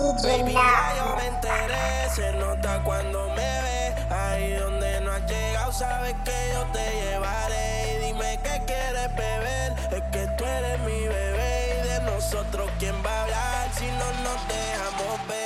Baby, ya yo me enteré, se nota cuando me ve. Ahí donde no has llegado, sabes que yo te llevaré. Y dime qué quieres beber, es que tú eres mi bebé. Y de nosotros, ¿quién va a hablar si no nos dejamos ver?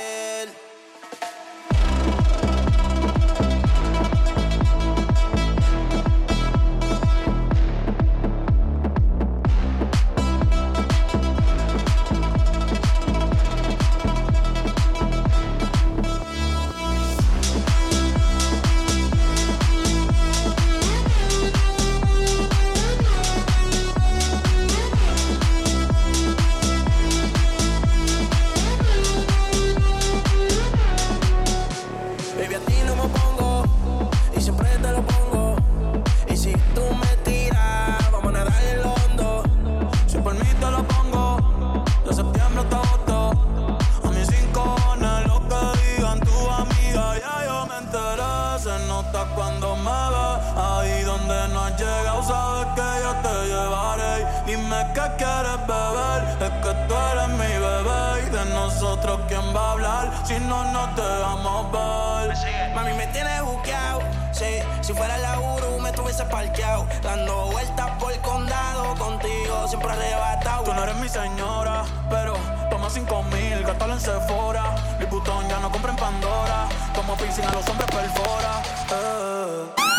Nosotros, ¿quién va a hablar si no nos dejamos ver? Mami, me tienes buqueado. Sí, si fuera la Uru me tuviese parqueado. Dando vueltas por el condado contigo, siempre arrebatado. Tú no eres mi señora, pero toma cinco mil, gástalo en Sephora. Mi putón ya no compra en Pandora. Como piscina los hombres perfora. eh.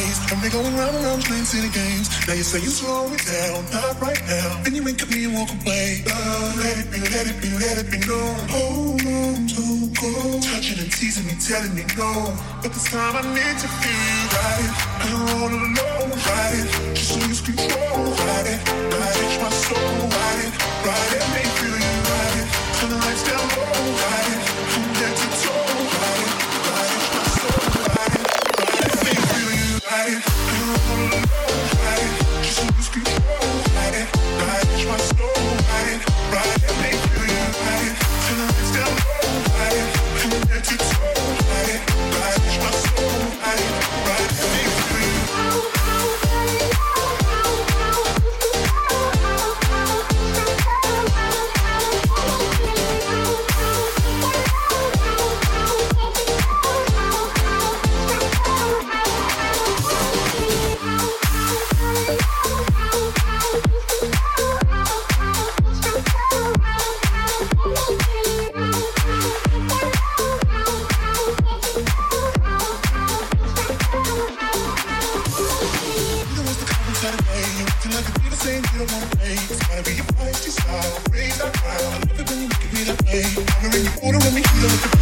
And 20 days, and we're going round and round playing silly games. Now you say you slow it down, not right now. Then you wink at me and walk away. Uh, let it be, let it be, let it be known. Hold on to go. Touching and teasing me, telling me no. But this time I need to feel you right. I don't to alone, ride it. Just lose control, right? it. Ride it, my soul, right? it. Ride it, make feel you right. Turn the lights down low, ride it. I, I just lose control. My soul. Thank you.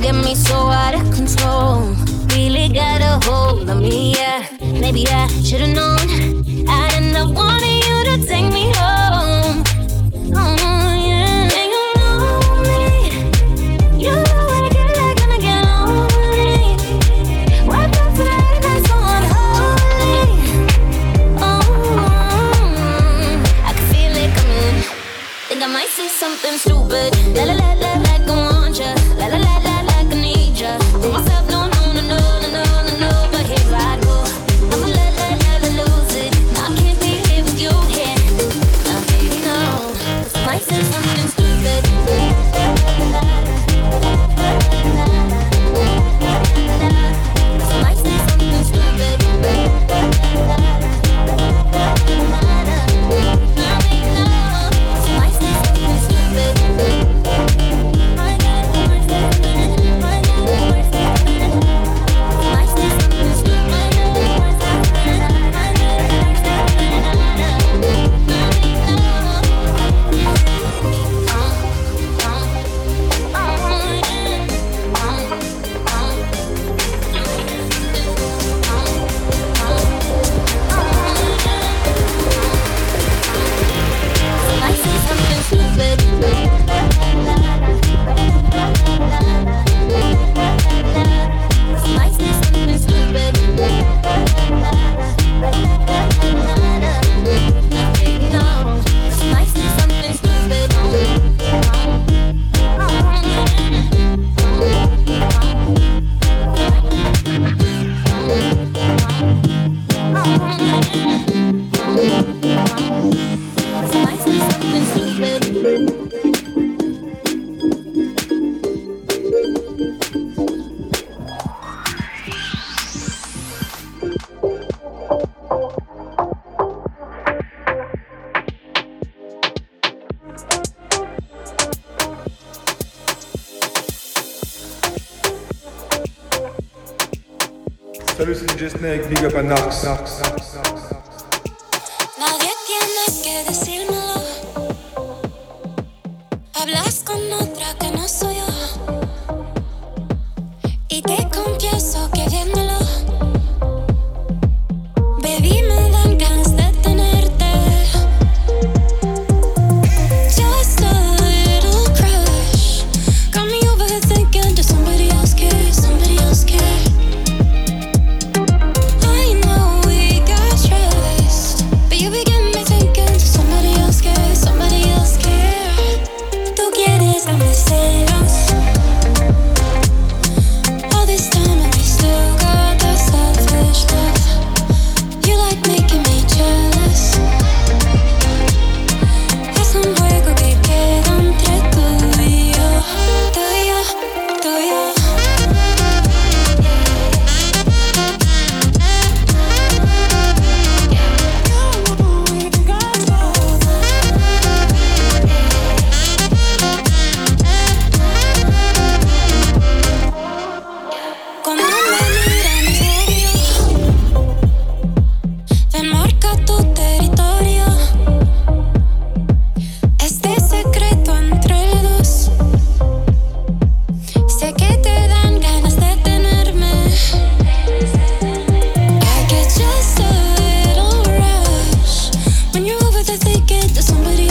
get me so out of control. Really got a hold on me, yeah. Maybe I should've known. I didn't want you to take me home. There's somebody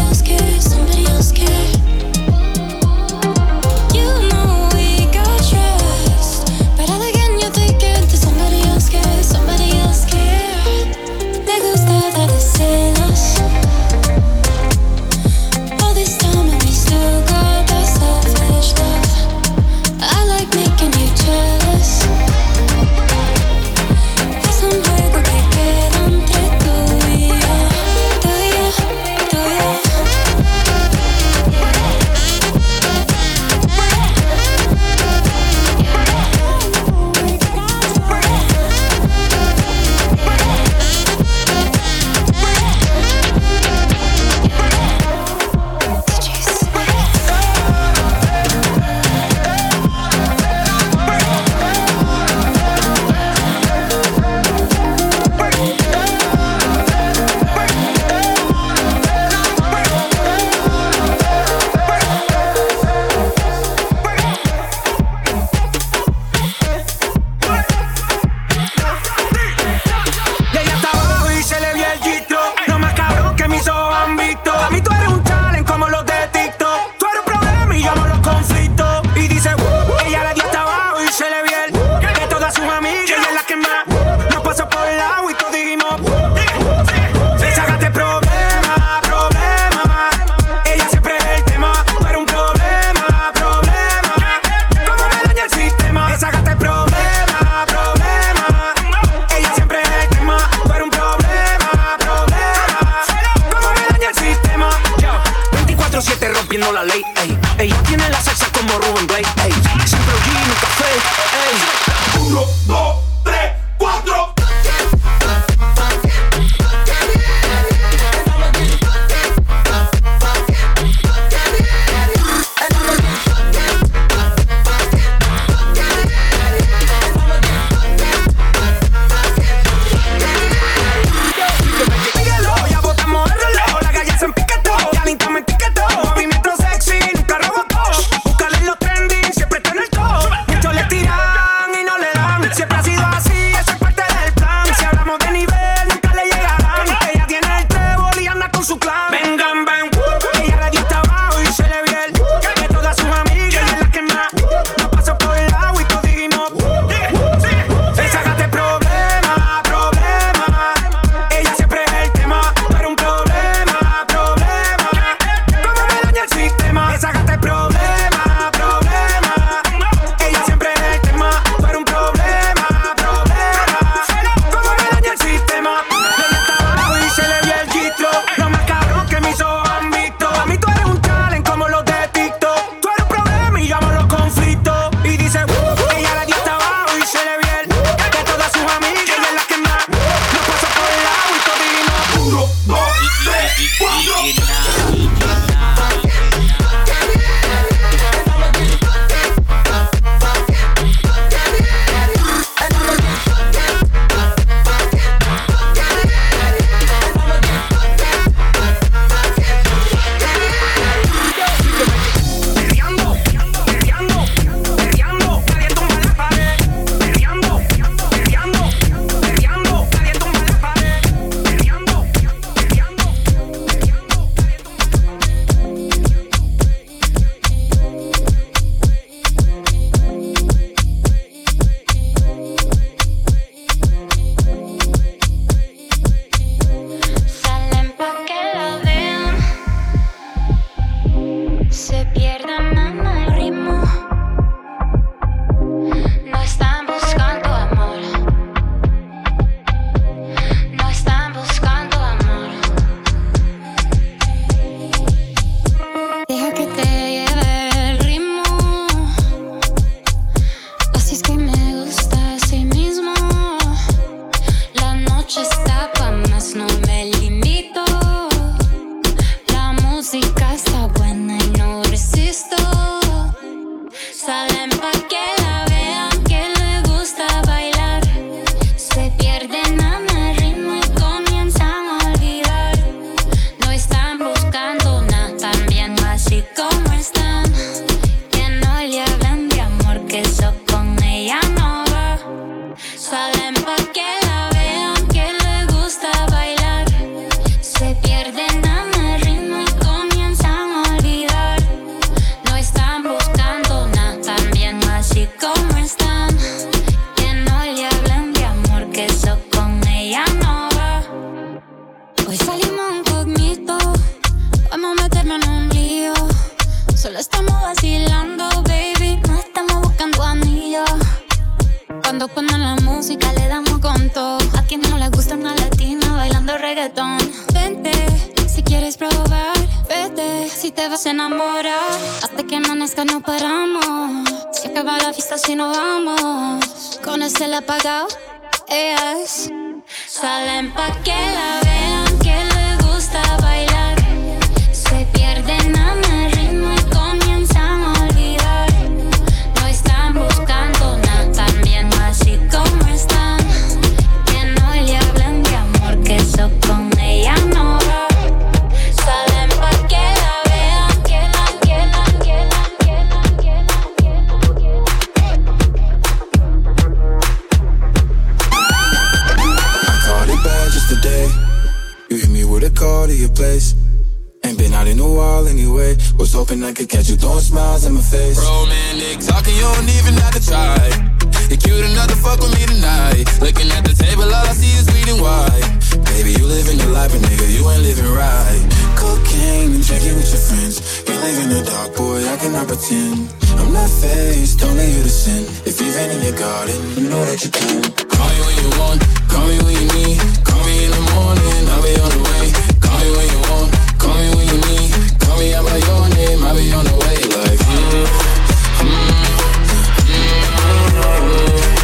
si nos vamos. Con el cel apagado, ellas salen pa' que la vean. hoping I could catch you throwing smiles in my face. Romantic talking, you don't even have to try. You're cute enough to fuck with me tonight. Looking at the table, all I see is bleeding white. Baby, you living your life, but nigga, you ain't living right. Cocaine and drinking with your friends. You live in the dark, boy, I cannot pretend. I'm not faced, only you to sin. If you've been in your garden, you know that you can. Call me when you want, call me when you need. Call me in the morning, I'll be on the way. Call me when you I'm like your name, I be on the way like. Mm, mm, mm, mm, mm.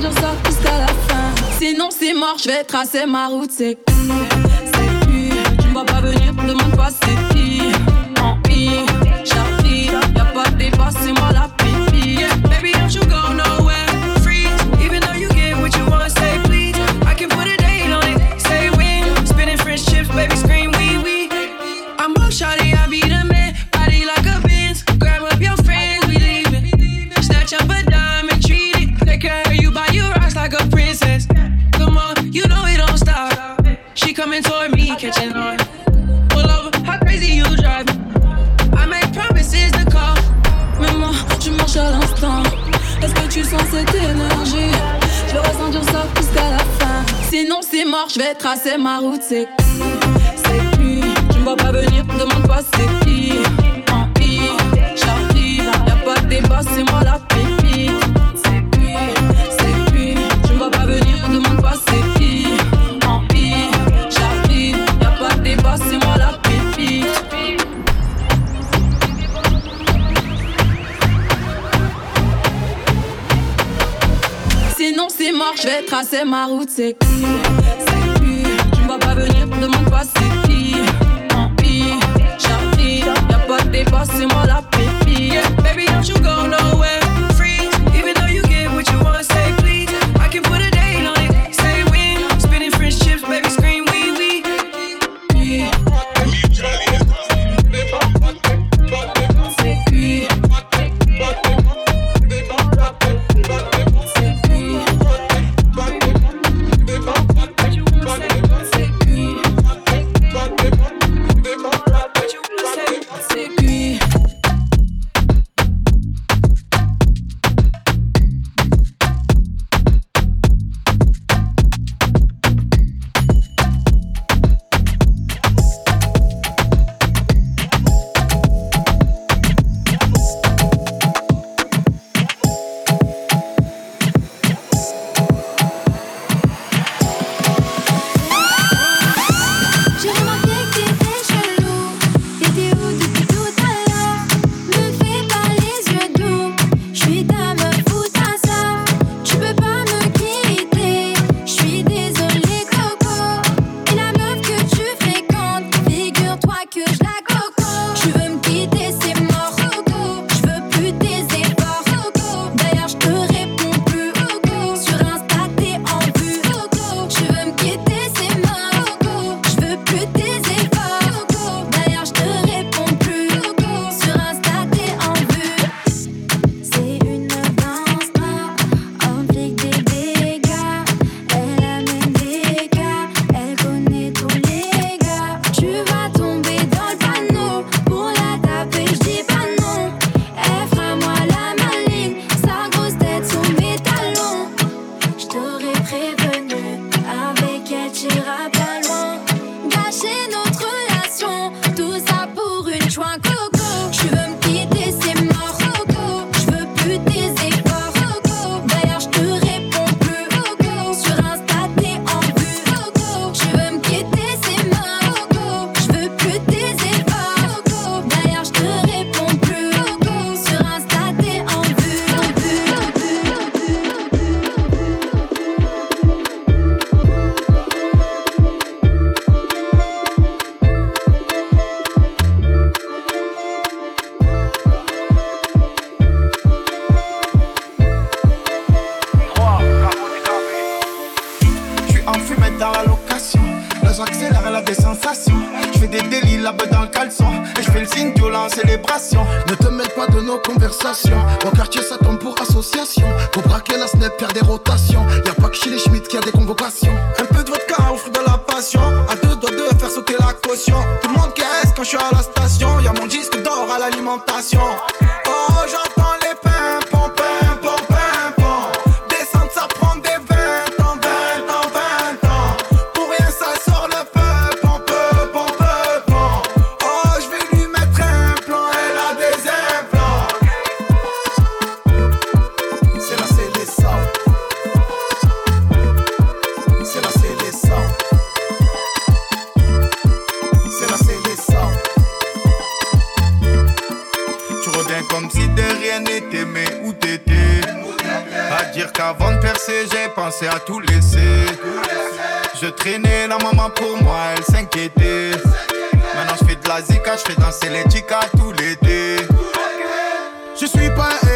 dure, sort jusqu'à la fin. Sinon, c'est mort, je vais tracer ma route, c'est c'est pur. Tu me vois pas venir, demande pas c'est je vais tracer ma route, c'est qui C'est Tu me vois pas venir, demande pas c'est qui Tant pis, j'arrive, y'a pas de débat, c'est moi la Je vais tracer ma route, c'est qui C'est qui Tu me vois pas venir, demande pas c'est qui Tant pis, j'arrive, y'a pas de débat, c'est moi la pépite. Baby, don't you go, no Je suis pas un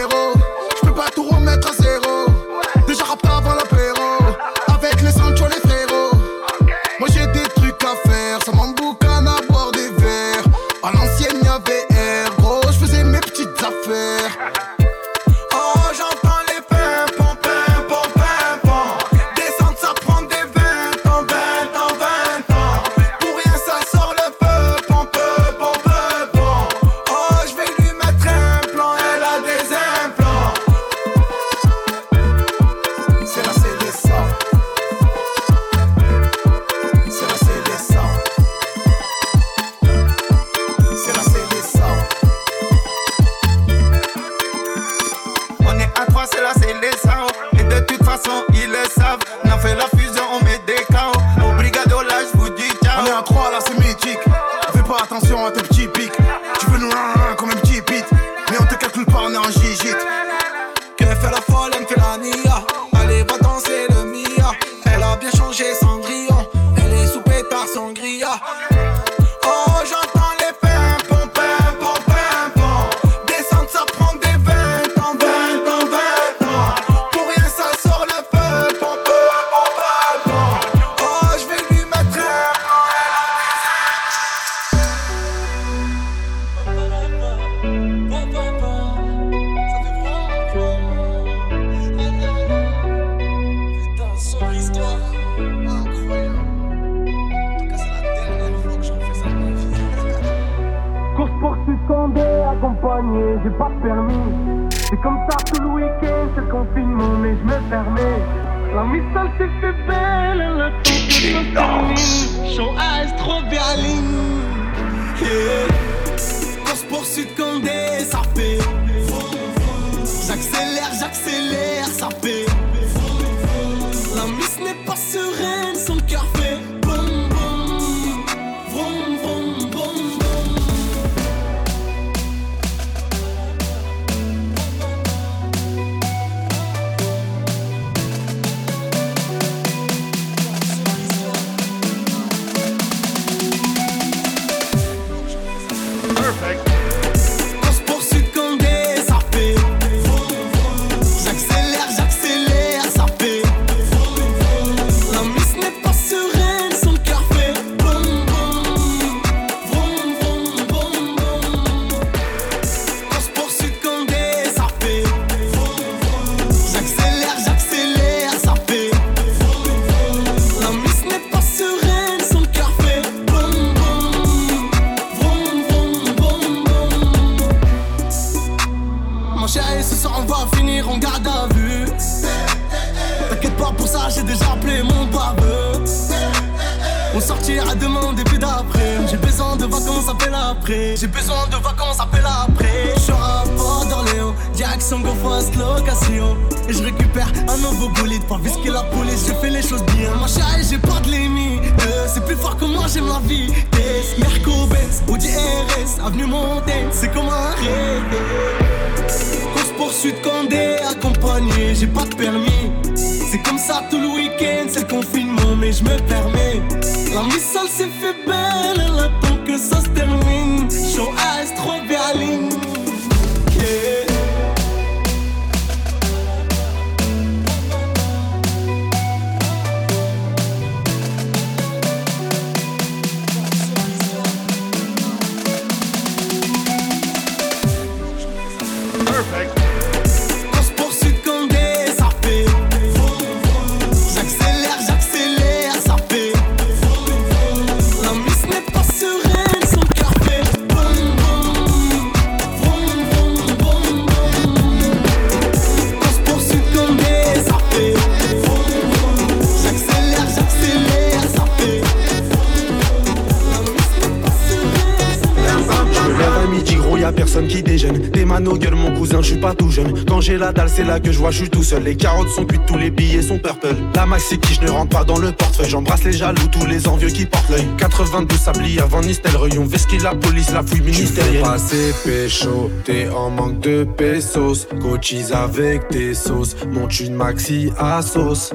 j'ai la dalle, c'est là que je vois, je suis tout seul. Les carottes sont cuites, tous les billets sont purple. La maxi qui je ne rentre pas dans le portefeuille. J'embrasse les jaloux, tous les envieux qui portent l'œil. 82 sabliers avant Nistelrooy, on vesquille la police, la fouille ministérielle. Passé pécho, t'es en manque de pesos. Cochise avec tes sauces, monte une maxi à sauce.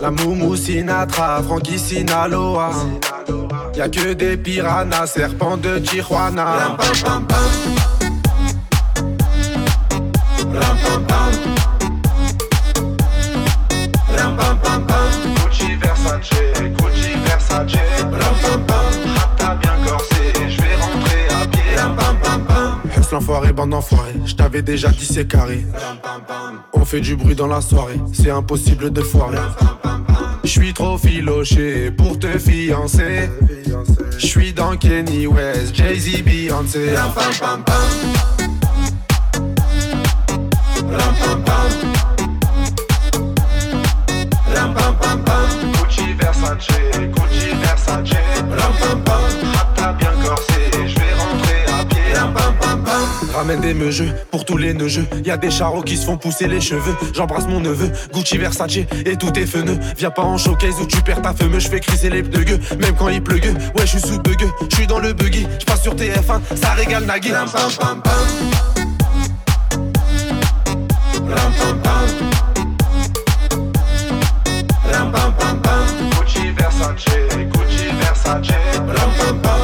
La Moumou Sinatra, Frankie Sinaloa. Y'a que des piranhas, serpents de Tijuana. L'enfoiré, bande d'enfoirés, je t'avais déjà dit c'est carré. On fait du bruit dans la soirée, c'est impossible de foirer. Je suis trop filoché pour te fiancer. Je suis dans Kenny West, Jay-Z, Beyoncé. Gucci Gucci bien vais rentrer à pied. Ramène des meugeux pour tous les neugeux. Y a des charros qui se font pousser les cheveux. J'embrasse mon neveu, Gucci Versace et tout est feneux. Viens pas en showcase où tu perds ta femme. Je fais crisser les pneus, même quand il pleut. Ouais, je suis sous bug, je suis dans le buggy. Je passe sur TF1, ça régale Nagui. Ram, pam, pam, pam. Ram, pam, pam. Ram, pam, pam, pam. Gucci Versace, Gucci Versace. Ram, pam, pam.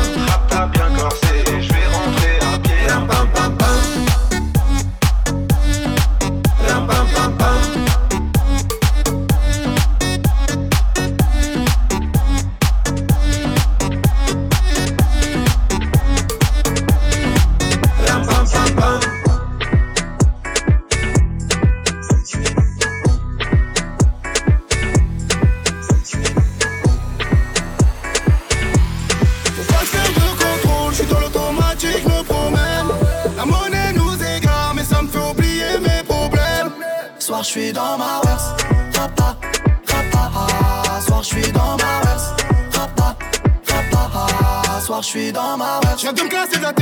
Dans ma verse. Je viens de me casser la.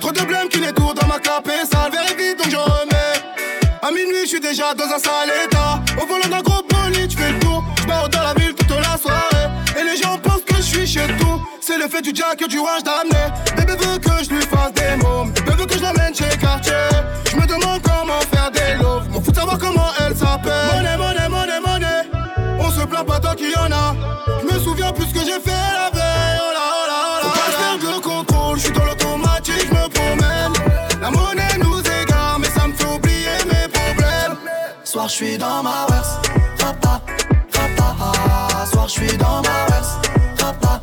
Trop de blême qui tout dans ma cape et ça le vide donc je remets. À minuit, je suis déjà dans un sale état. Au volant d'un gros bolide, je fais le tour. Je pars dans la ville toute la soirée. Et les gens pensent que je suis chez tout. C'est le fait du jack et du wash d'amener. Suis dans ma verse. Rapa, rapa, ah. Soir, je suis dans ma verse. Rapa,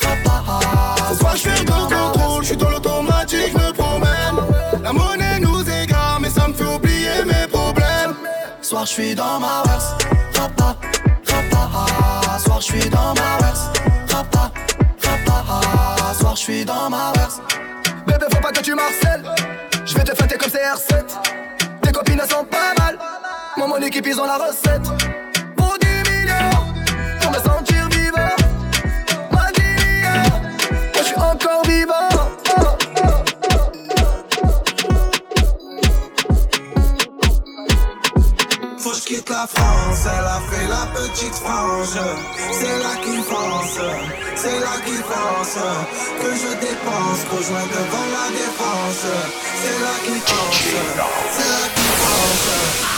rapa, ah. Soir, je fais de contrôle. Je suis dans l'automatique, je me promène. La monnaie nous égare, mais ça me fait oublier mes problèmes. Soir, je suis dans ma verse. Rapa, rapa, ah. Soir, je suis dans ma verse. Rapa, rapa. Soir, je suis dans ma verse. Bébé, faut pas que tu marcelles. Je vais te fêter comme CR7. Tes copines elles sont pas mal. Moi, mon équipe, ils ont la recette. Pour 10 millions, pour me sentir vivant. Mania, moi, je suis encore vivant. Faut que je quitte la France, elle a fait la petite frange. C'est là qu'il pense, c'est là qu'il pense. Que je dépense, rejoins devant la défense. C'est là qu'il pense, c'est là qu'il pense.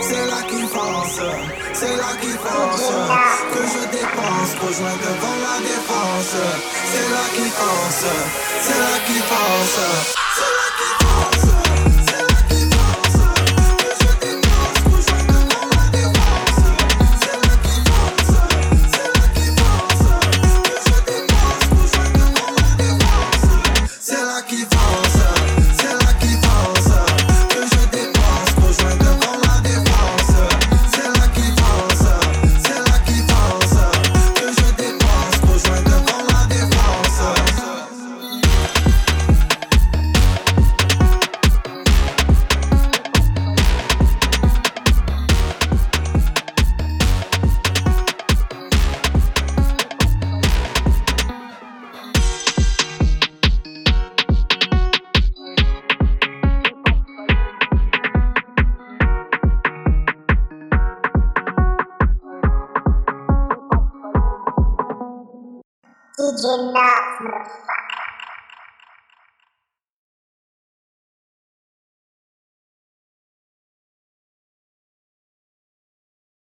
C'est là qu'il pense, c'est là qu'il pense. Que je dépense, rejoins devant la défense. C'est là qu'il pense, c'est là qu'il pense.